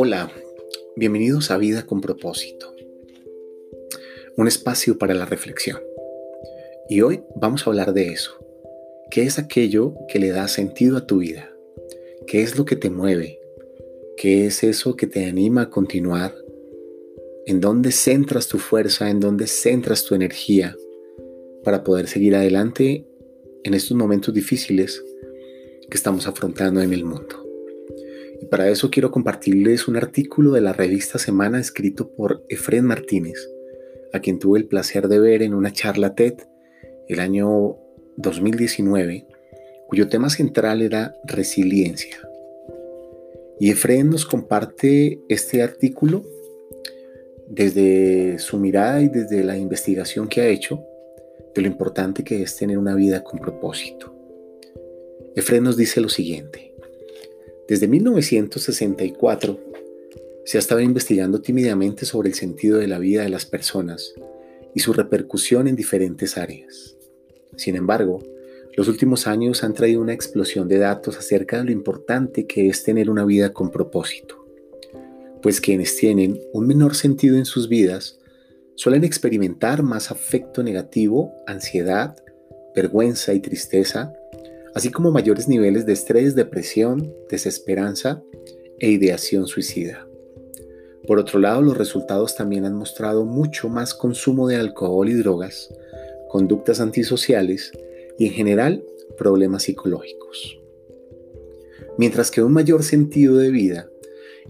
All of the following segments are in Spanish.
Hola, bienvenidos a Vida con propósito, un espacio para la reflexión. Y hoy vamos a hablar de eso. ¿Qué es aquello que le da sentido a tu vida? ¿Qué es lo que te mueve? ¿Qué es eso que te anima a continuar? ¿En dónde centras tu fuerza? ¿En dónde centras tu energía para poder seguir adelante en estos momentos difíciles que estamos afrontando en el mundo. Y para eso quiero compartirles un artículo de la revista Semana escrito por Efren Martínez, a quien tuve el placer de ver en una charla TED el año 2019, cuyo tema central era resiliencia. Y Efren nos comparte este artículo desde su mirada y desde la investigación que ha hecho de lo importante que es tener una vida con propósito. Efren nos dice lo siguiente. Desde 1964 se ha estado investigando tímidamente sobre el sentido de la vida de las personas y su repercusión en diferentes áreas. Sin embargo, los últimos años han traído una explosión de datos acerca de lo importante que es tener una vida con propósito, pues quienes tienen un menor sentido en sus vidas suelen experimentar más afecto negativo, ansiedad, vergüenza y tristeza, así como mayores niveles de estrés, depresión, desesperanza e ideación suicida. Por otro lado, los resultados también han mostrado mucho más consumo de alcohol y drogas, conductas antisociales y en general problemas psicológicos. Mientras que un mayor sentido de vida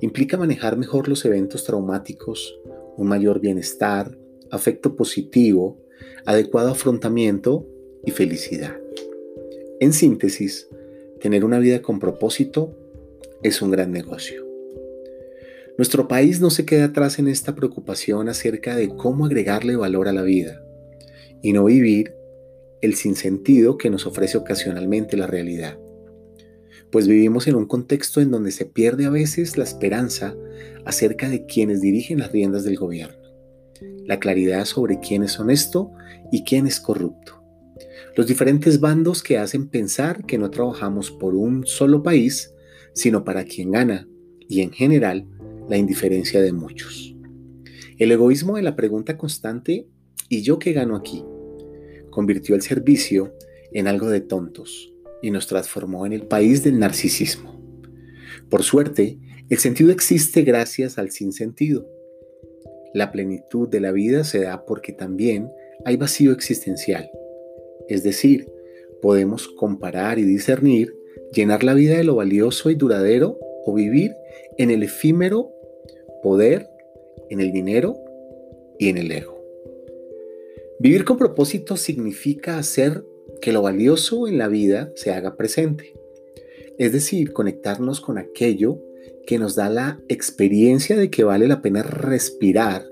implica manejar mejor los eventos traumáticos, un mayor bienestar, afecto positivo, adecuado afrontamiento y felicidad. En síntesis, tener una vida con propósito es un gran negocio. Nuestro país no se queda atrás en esta preocupación acerca de cómo agregarle valor a la vida y no vivir el sinsentido que nos ofrece ocasionalmente la realidad. Pues vivimos en un contexto en donde se pierde a veces la esperanza acerca de quienes dirigen las riendas del gobierno, la claridad sobre quién es honesto y quién es corrupto los diferentes bandos que hacen pensar que no trabajamos por un solo país, sino para quien gana, y en general, la indiferencia de muchos. El egoísmo de la pregunta constante, ¿y yo qué gano aquí? convirtió el servicio en algo de tontos y nos transformó en el país del narcisismo. Por suerte, el sentido existe gracias al sinsentido. La plenitud de la vida se da porque también hay vacío existencial es decir, podemos comparar y discernir, llenar la vida de lo valioso y duradero o vivir en el efímero poder, en el dinero y en el ego. Vivir con propósito significa hacer que lo valioso en la vida se haga presente, es decir, conectarnos con aquello que nos da la experiencia de que vale la pena respirar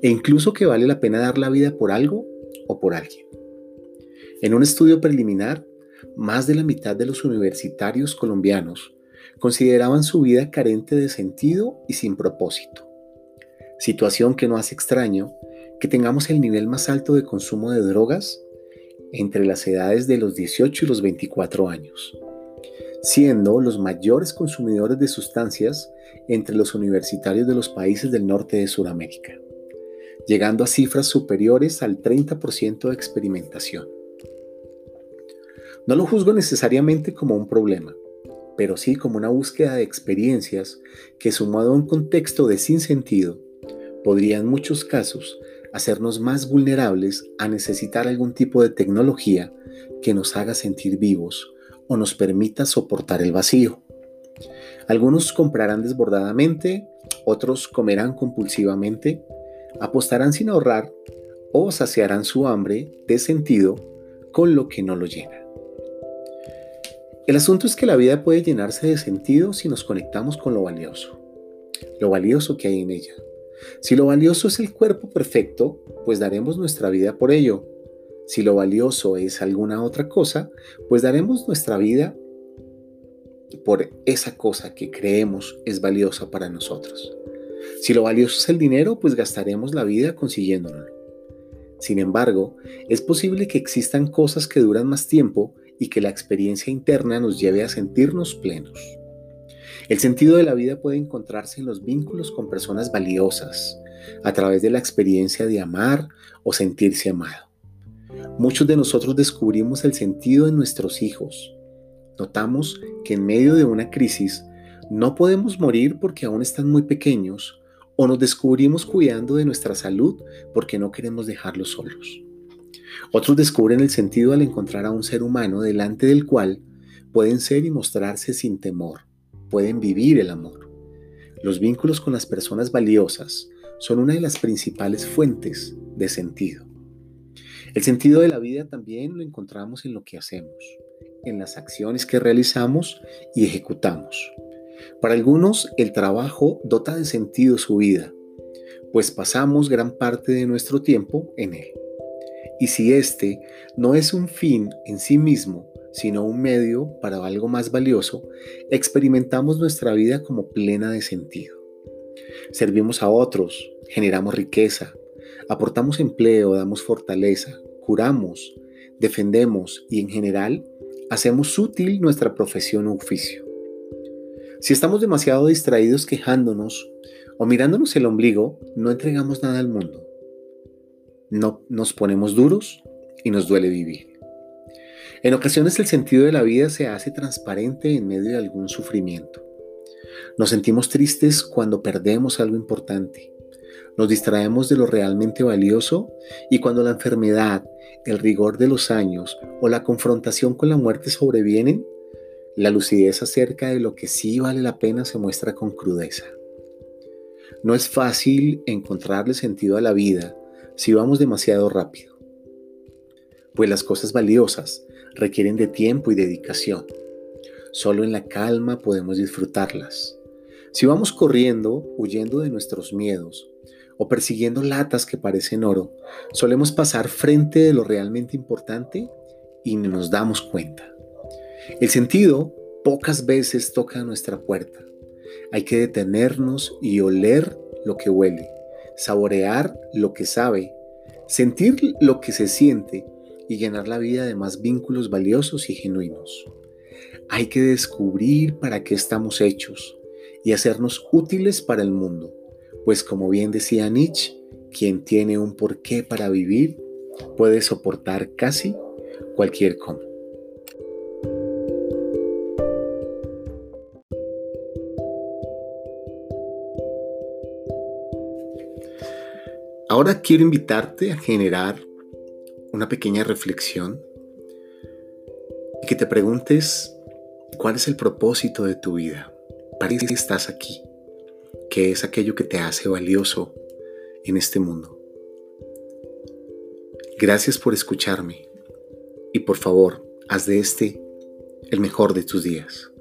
e incluso que vale la pena dar la vida por algo o por alguien. En un estudio preliminar, más de la mitad de los universitarios colombianos consideraban su vida carente de sentido y sin propósito. Situación que no hace extraño que tengamos el nivel más alto de consumo de drogas entre las edades de los 18 y los 24 años, siendo los mayores consumidores de sustancias entre los universitarios de los países del norte de Sudamérica, llegando a cifras superiores al 30% de experimentación. No lo juzgo necesariamente como un problema, pero sí como una búsqueda de experiencias que sumado a un contexto de sinsentido, podría en muchos casos hacernos más vulnerables a necesitar algún tipo de tecnología que nos haga sentir vivos o nos permita soportar el vacío. Algunos comprarán desbordadamente, otros comerán compulsivamente, apostarán sin ahorrar o saciarán su hambre de sentido con lo que no lo llena. El asunto es que la vida puede llenarse de sentido si nos conectamos con lo valioso, lo valioso que hay en ella. Si lo valioso es el cuerpo perfecto, pues daremos nuestra vida por ello. Si lo valioso es alguna otra cosa, pues daremos nuestra vida por esa cosa que creemos es valiosa para nosotros. Si lo valioso es el dinero, pues gastaremos la vida consiguiéndolo. Sin embargo, es posible que existan cosas que duran más tiempo y que la experiencia interna nos lleve a sentirnos plenos. El sentido de la vida puede encontrarse en los vínculos con personas valiosas, a través de la experiencia de amar o sentirse amado. Muchos de nosotros descubrimos el sentido en nuestros hijos. Notamos que en medio de una crisis no podemos morir porque aún están muy pequeños o nos descubrimos cuidando de nuestra salud porque no queremos dejarlos solos. Otros descubren el sentido al encontrar a un ser humano delante del cual pueden ser y mostrarse sin temor, pueden vivir el amor. Los vínculos con las personas valiosas son una de las principales fuentes de sentido. El sentido de la vida también lo encontramos en lo que hacemos, en las acciones que realizamos y ejecutamos. Para algunos el trabajo dota de sentido su vida, pues pasamos gran parte de nuestro tiempo en él. Y si este no es un fin en sí mismo, sino un medio para algo más valioso, experimentamos nuestra vida como plena de sentido. Servimos a otros, generamos riqueza, aportamos empleo, damos fortaleza, curamos, defendemos y en general hacemos útil nuestra profesión o oficio. Si estamos demasiado distraídos quejándonos o mirándonos el ombligo, no entregamos nada al mundo. No nos ponemos duros y nos duele vivir. En ocasiones el sentido de la vida se hace transparente en medio de algún sufrimiento. Nos sentimos tristes cuando perdemos algo importante. Nos distraemos de lo realmente valioso y cuando la enfermedad, el rigor de los años o la confrontación con la muerte sobrevienen, la lucidez acerca de lo que sí vale la pena se muestra con crudeza. No es fácil encontrarle sentido a la vida si vamos demasiado rápido, pues las cosas valiosas requieren de tiempo y dedicación. Solo en la calma podemos disfrutarlas. Si vamos corriendo, huyendo de nuestros miedos o persiguiendo latas que parecen oro, solemos pasar frente de lo realmente importante y ni nos damos cuenta. El sentido pocas veces toca nuestra puerta. Hay que detenernos y oler lo que huele, saborear lo que sabe, sentir lo que se siente y llenar la vida de más vínculos valiosos y genuinos. Hay que descubrir para qué estamos hechos y hacernos útiles para el mundo, pues como bien decía Nietzsche, quien tiene un porqué para vivir puede soportar casi cualquier cómo. Ahora quiero invitarte a generar una pequeña reflexión y que te preguntes cuál es el propósito de tu vida, para qué estás aquí, qué es aquello que te hace valioso en este mundo. Gracias por escucharme y por favor, haz de este el mejor de tus días.